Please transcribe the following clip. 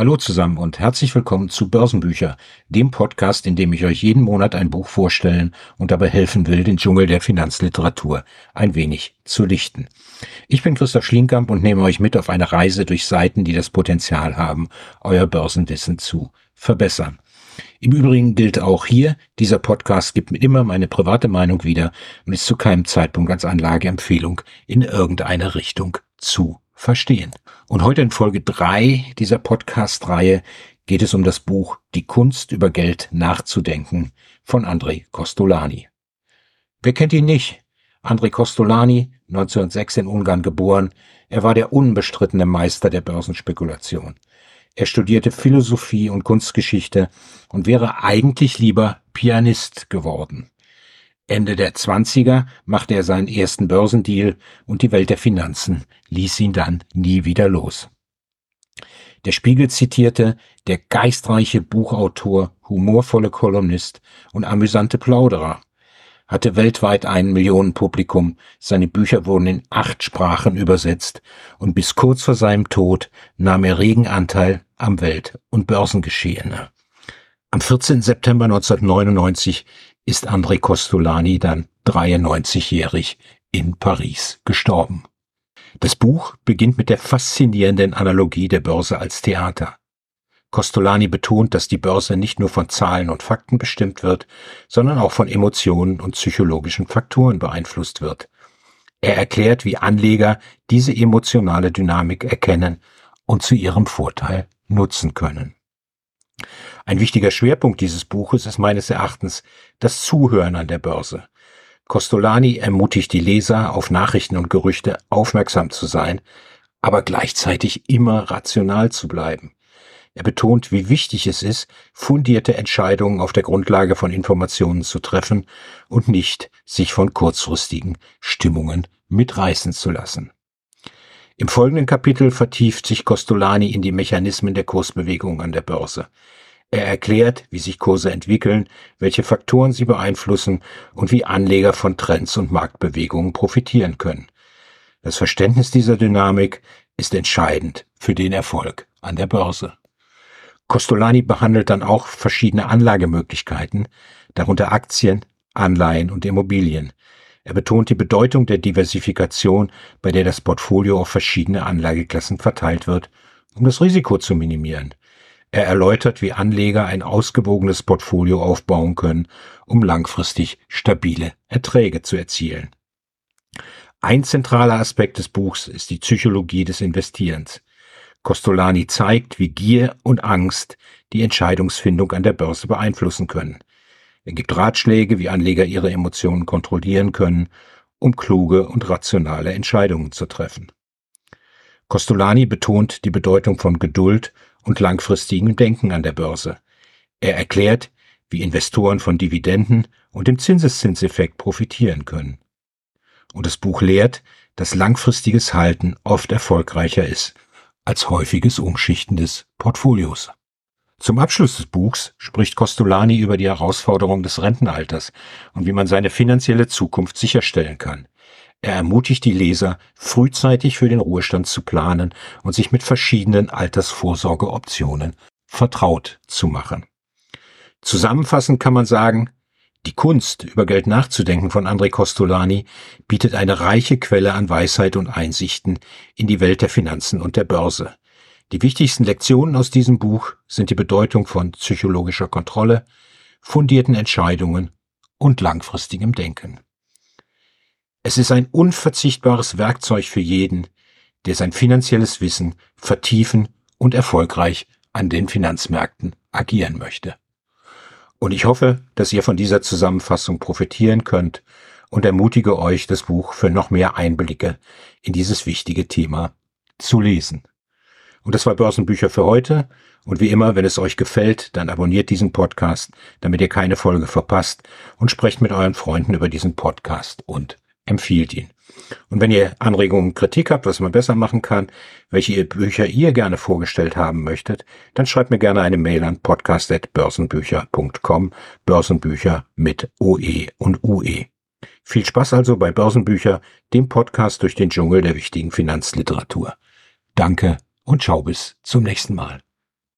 Hallo zusammen und herzlich willkommen zu Börsenbücher, dem Podcast, in dem ich euch jeden Monat ein Buch vorstellen und dabei helfen will, den Dschungel der Finanzliteratur ein wenig zu lichten. Ich bin Christoph Schlienkamp und nehme euch mit auf eine Reise durch Seiten, die das Potenzial haben, euer Börsenwissen zu verbessern. Im Übrigen gilt auch hier, dieser Podcast gibt mir immer meine private Meinung wieder und ist zu keinem Zeitpunkt als Anlageempfehlung in irgendeine Richtung zu verstehen. Und heute in Folge drei dieser Podcast-Reihe geht es um das Buch Die Kunst über Geld nachzudenken von Andrei Kostolani. Wer kennt ihn nicht? Andrei Kostolani, 1906 in Ungarn geboren, er war der unbestrittene Meister der Börsenspekulation. Er studierte Philosophie und Kunstgeschichte und wäre eigentlich lieber Pianist geworden. Ende der Zwanziger machte er seinen ersten Börsendeal und die Welt der Finanzen ließ ihn dann nie wieder los. Der Spiegel zitierte, der geistreiche Buchautor, humorvolle Kolumnist und amüsante Plauderer hatte weltweit ein Millionenpublikum, seine Bücher wurden in acht Sprachen übersetzt und bis kurz vor seinem Tod nahm er regen Anteil am Welt- und Börsengeschehene. Am 14. September 1999 ist André Costolani dann 93-jährig in Paris gestorben. Das Buch beginnt mit der faszinierenden Analogie der Börse als Theater. Costolani betont, dass die Börse nicht nur von Zahlen und Fakten bestimmt wird, sondern auch von Emotionen und psychologischen Faktoren beeinflusst wird. Er erklärt, wie Anleger diese emotionale Dynamik erkennen und zu ihrem Vorteil nutzen können. Ein wichtiger Schwerpunkt dieses Buches ist meines Erachtens das Zuhören an der Börse. Costolani ermutigt die Leser, auf Nachrichten und Gerüchte aufmerksam zu sein, aber gleichzeitig immer rational zu bleiben. Er betont, wie wichtig es ist, fundierte Entscheidungen auf der Grundlage von Informationen zu treffen und nicht sich von kurzfristigen Stimmungen mitreißen zu lassen. Im folgenden Kapitel vertieft sich Costolani in die Mechanismen der Kursbewegung an der Börse. Er erklärt, wie sich Kurse entwickeln, welche Faktoren sie beeinflussen und wie Anleger von Trends und Marktbewegungen profitieren können. Das Verständnis dieser Dynamik ist entscheidend für den Erfolg an der Börse. Costolani behandelt dann auch verschiedene Anlagemöglichkeiten, darunter Aktien, Anleihen und Immobilien. Er betont die Bedeutung der Diversifikation, bei der das Portfolio auf verschiedene Anlageklassen verteilt wird, um das Risiko zu minimieren. Er erläutert, wie Anleger ein ausgewogenes Portfolio aufbauen können, um langfristig stabile Erträge zu erzielen. Ein zentraler Aspekt des Buchs ist die Psychologie des Investierens. Costolani zeigt, wie Gier und Angst die Entscheidungsfindung an der Börse beeinflussen können. Er gibt Ratschläge, wie Anleger ihre Emotionen kontrollieren können, um kluge und rationale Entscheidungen zu treffen. Costolani betont die Bedeutung von Geduld und langfristigem Denken an der Börse. Er erklärt, wie Investoren von Dividenden und dem Zinseszinseffekt profitieren können. Und das Buch lehrt, dass langfristiges Halten oft erfolgreicher ist als häufiges Umschichten des Portfolios. Zum Abschluss des Buchs spricht Costolani über die Herausforderung des Rentenalters und wie man seine finanzielle Zukunft sicherstellen kann. Er ermutigt die Leser, frühzeitig für den Ruhestand zu planen und sich mit verschiedenen Altersvorsorgeoptionen vertraut zu machen. Zusammenfassend kann man sagen, die Kunst, über Geld nachzudenken von André Costolani bietet eine reiche Quelle an Weisheit und Einsichten in die Welt der Finanzen und der Börse. Die wichtigsten Lektionen aus diesem Buch sind die Bedeutung von psychologischer Kontrolle, fundierten Entscheidungen und langfristigem Denken. Es ist ein unverzichtbares Werkzeug für jeden, der sein finanzielles Wissen vertiefen und erfolgreich an den Finanzmärkten agieren möchte. Und ich hoffe, dass ihr von dieser Zusammenfassung profitieren könnt und ermutige euch, das Buch für noch mehr Einblicke in dieses wichtige Thema zu lesen. Und das war Börsenbücher für heute. Und wie immer, wenn es euch gefällt, dann abonniert diesen Podcast, damit ihr keine Folge verpasst und sprecht mit euren Freunden über diesen Podcast und empfiehlt ihn. Und wenn ihr Anregungen, Kritik habt, was man besser machen kann, welche Bücher ihr gerne vorgestellt haben möchtet, dann schreibt mir gerne eine Mail an podcast.börsenbücher.com, Börsenbücher mit OE und UE. Viel Spaß also bei Börsenbücher, dem Podcast durch den Dschungel der wichtigen Finanzliteratur. Danke und ciao bis zum nächsten Mal.